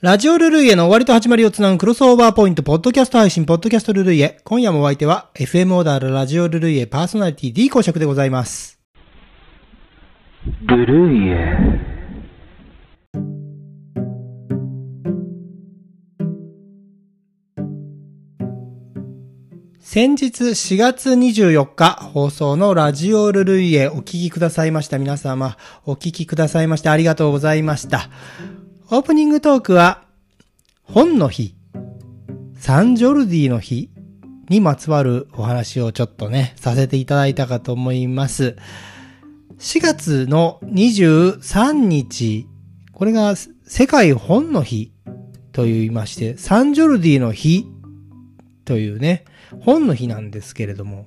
ラジオルルイエの終わりと始まりをつなぐクロスオーバーポイント、ポッドキャスト配信、ポッドキャストルルイエ。今夜もお相手は、FM オーダーラジオルルイエパーソナリティ D 公爵でございます。ルルイエ。先日4月24日放送のラジオルルイエお聞きくださいました皆様、お聞きくださいましてありがとうございました。オープニングトークは、本の日、サンジョルディの日にまつわるお話をちょっとね、させていただいたかと思います。4月の23日、これが世界本の日と言いまして、サンジョルディの日というね、本の日なんですけれども、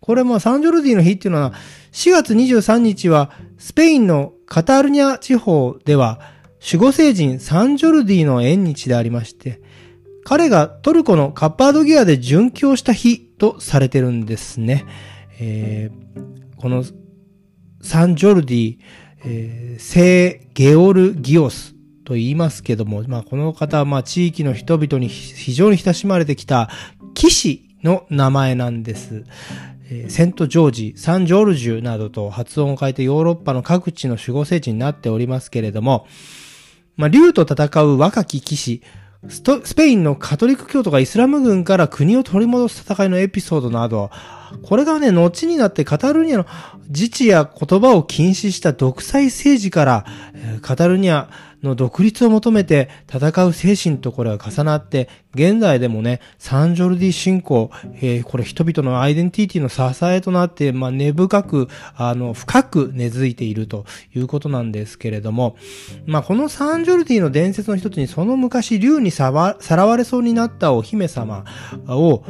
これもサンジョルディの日っていうのは、4月23日はスペインのカタルニャ地方では守護聖人サンジョルディの縁日でありまして、彼がトルコのカッパードギアで殉教した日とされてるんですね。えーこのサンジョルディ、えー聖ゲオルギオスと言いますけども、まあ、この方はまあ地域の人々に非常に親しまれてきた騎士の名前なんです。セントジョージ、サンジョルジュなどと発音を変えてヨーロッパの各地の守護聖地になっておりますけれども、まあ、竜と戦う若き騎士、スペインのカトリック教徒がイスラム軍から国を取り戻す戦いのエピソードなど、これがね、後になってカタルニアの自治や言葉を禁止した独裁政治から、カタルニアの独立を求めて戦う精神とこれが重なって、現在でもね、サンジョルディ信仰、えーこれ人々のアイデンティティの支えとなって、まあ、根深く、あの、深く根付いているということなんですけれども、まあ、このサンジョルディの伝説の一つに、その昔、竜にさわさらわれそうになったお姫様を、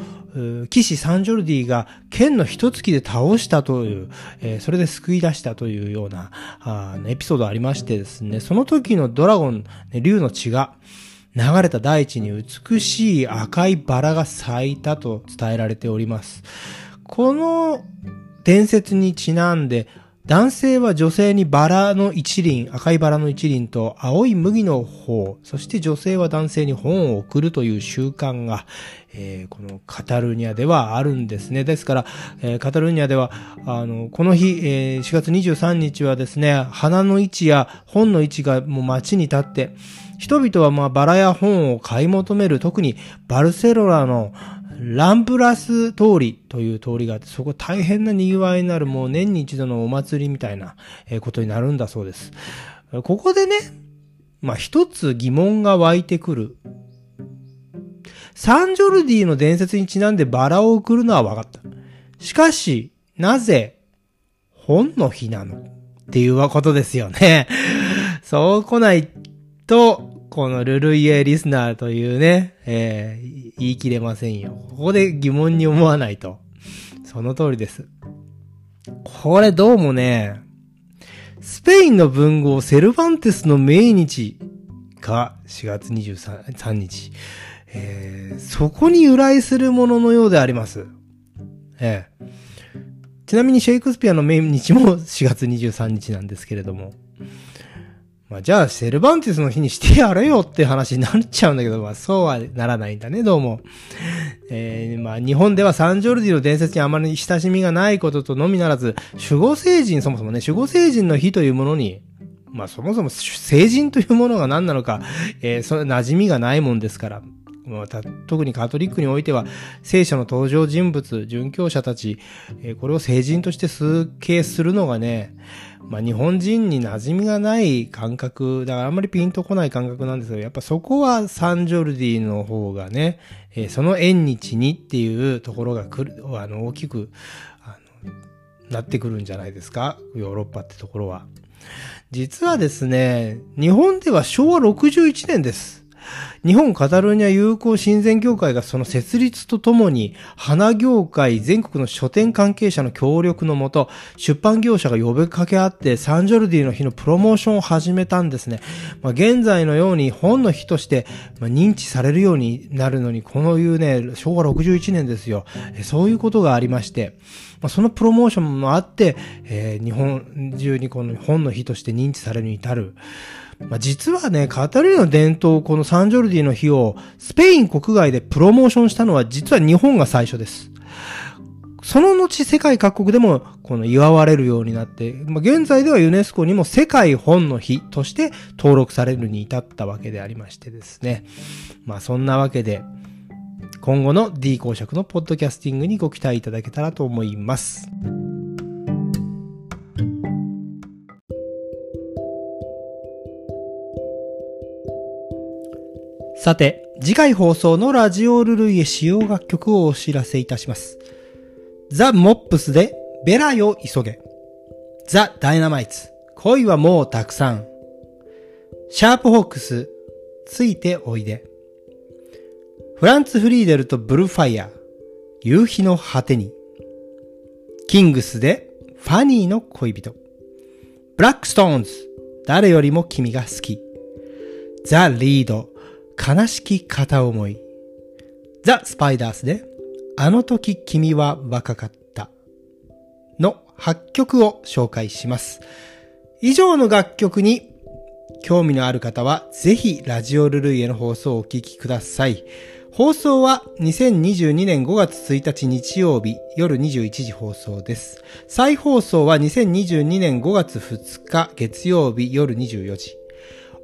騎士サンジョルディが剣の一月で倒したという、えーそれで救い出したというようなあエピソードありましてですね、その時のドラゴン、竜の血が流れた大地に美しい赤いバラが咲いたと伝えられております。この伝説にちなんで、男性は女性にバラの一輪、赤いバラの一輪と青い麦の方、そして女性は男性に本を送るという習慣が、えーこのカタルニアではあるんですね。ですから、えーカタルニアでは、あの、この日、えー4月23日はですね、花の位置や本の位置がもう街に立って、人々はまあバラや本を買い求める、特にバルセロナのランプラス通りという通りがあって、そこ大変な賑わいになるもう年に一度のお祭りみたいなことになるんだそうです。ここでね、まあ一つ疑問が湧いてくる。サンジョルディの伝説にちなんでバラを送るのは分かった。しかし、なぜ本の日なのっていうことですよね。そう来ないと、このルルイエリスナーというね、えー言い切れませんよ。ここで疑問に思わないと。その通りです。これどうもね、スペインの文豪セルバンテスの命日が4月23日、えーそこに由来するもののようであります。ええちなみにシェイクスピアの命日も4月23日なんですけれども。まあ、じゃあ、セルバンティスの日にしてやれよって話になっちゃうんだけど、まあ、そうはならないんだね、どうも。えーまあ、日本ではサンジョルディの伝説にあまり親しみがないこととのみならず、守護聖人、そもそもね、守護聖人の日というものに、まあ、そもそも聖人というものが何なのか、えーそれ馴染みがないもんですから、まあた特にカトリックにおいては、聖書の登場人物、殉教者たち、えーこれを聖人として崇敬するのがね、まあ日本人に馴染みがない感覚、だからあんまりピンとこない感覚なんですけど、やっぱそこはサンジョルディの方がね、えーその縁日にっていうところがくる、あの、大きく、あの、なってくるんじゃないですかヨーロッパってところは。実はですね、日本では昭和61年です。日本カタルーニャ友好親善協会がその設立とともに、花業界全国の書店関係者の協力のもと、出版業者が呼びかけ合って、サンジョルディの日のプロモーションを始めたんですね。まあ、現在のように本の日として、認知されるようになるのに、このいうね、昭和61年ですよ。そういうことがありまして、まあ、そのプロモーションもあって、えー日本中にこの本の日として認知されるに至る。まあ、実はね、カタルーニの伝統、このサンジョルディの日をスペイン国外でプロモーションしたのは実は日本が最初です。その後世界各国でもこの祝われるようになって、まあ、現在ではユネスコにも世界本の日として登録されるに至ったわけでありましてですね。まあそんなわけで、今後の D 公爵のポッドキャスティングにご期待いただけたらと思います。さて、次回放送のラジオルルイエ使用楽曲をお知らせいたします。ザ・モップスでベラよ急げ。ザ・ダイナマイツ。恋はもうたくさん。シャープホークス。ついておいで。フランツ・フリーデルとブルーファイヤー。夕日の果てに。キングスでファニーの恋人。ブラックストーンズ。誰よりも君が好き。ザ・リード。悲しき片思い。ザ・スパイダースであの時君は若かった。の8曲を紹介します。以上の楽曲に興味のある方はぜひラジオルルイエの放送をお聞きください。放送は2022年5月1日日曜日夜21時放送です。再放送は2022年5月2日月曜日夜24時。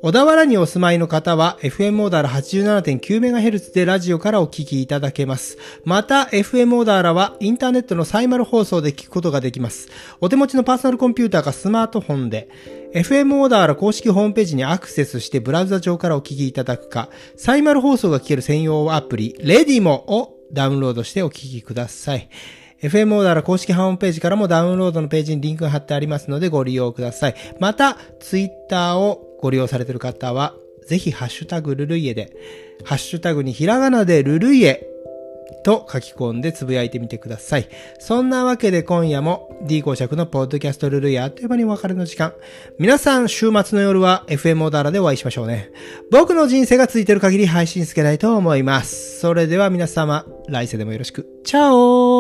小田原にお住まいの方は FM オーダーラ 87.9MHz でラジオからお聞きいただけます。また FM オーダーラはインターネットのサイマル放送で聞くことができます。お手持ちのパーソナルコンピューターかスマートフォンで FM オーダーラ公式ホームページにアクセスしてブラウザ上からお聞きいただくか、サイマル放送が聞ける専用アプリレディモをダウンロードしてお聞きください。FM オーダーラ公式ホームページからもダウンロードのページにリンクが貼ってありますのでご利用ください。また、ツイッターをご利用されている方は、ぜひハッシュタグルルイエで、ハッシュタグにひらがなでルルイエと書き込んでつぶやいてみてください。そんなわけで今夜も D 公爵のポッドキャストルルイエあっという間にお別れの時間。皆さん週末の夜は FM オーダラでお会いしましょうね。僕の人生がついてる限り配信つけたいと思います。それでは皆様、来世でもよろしく。チャオー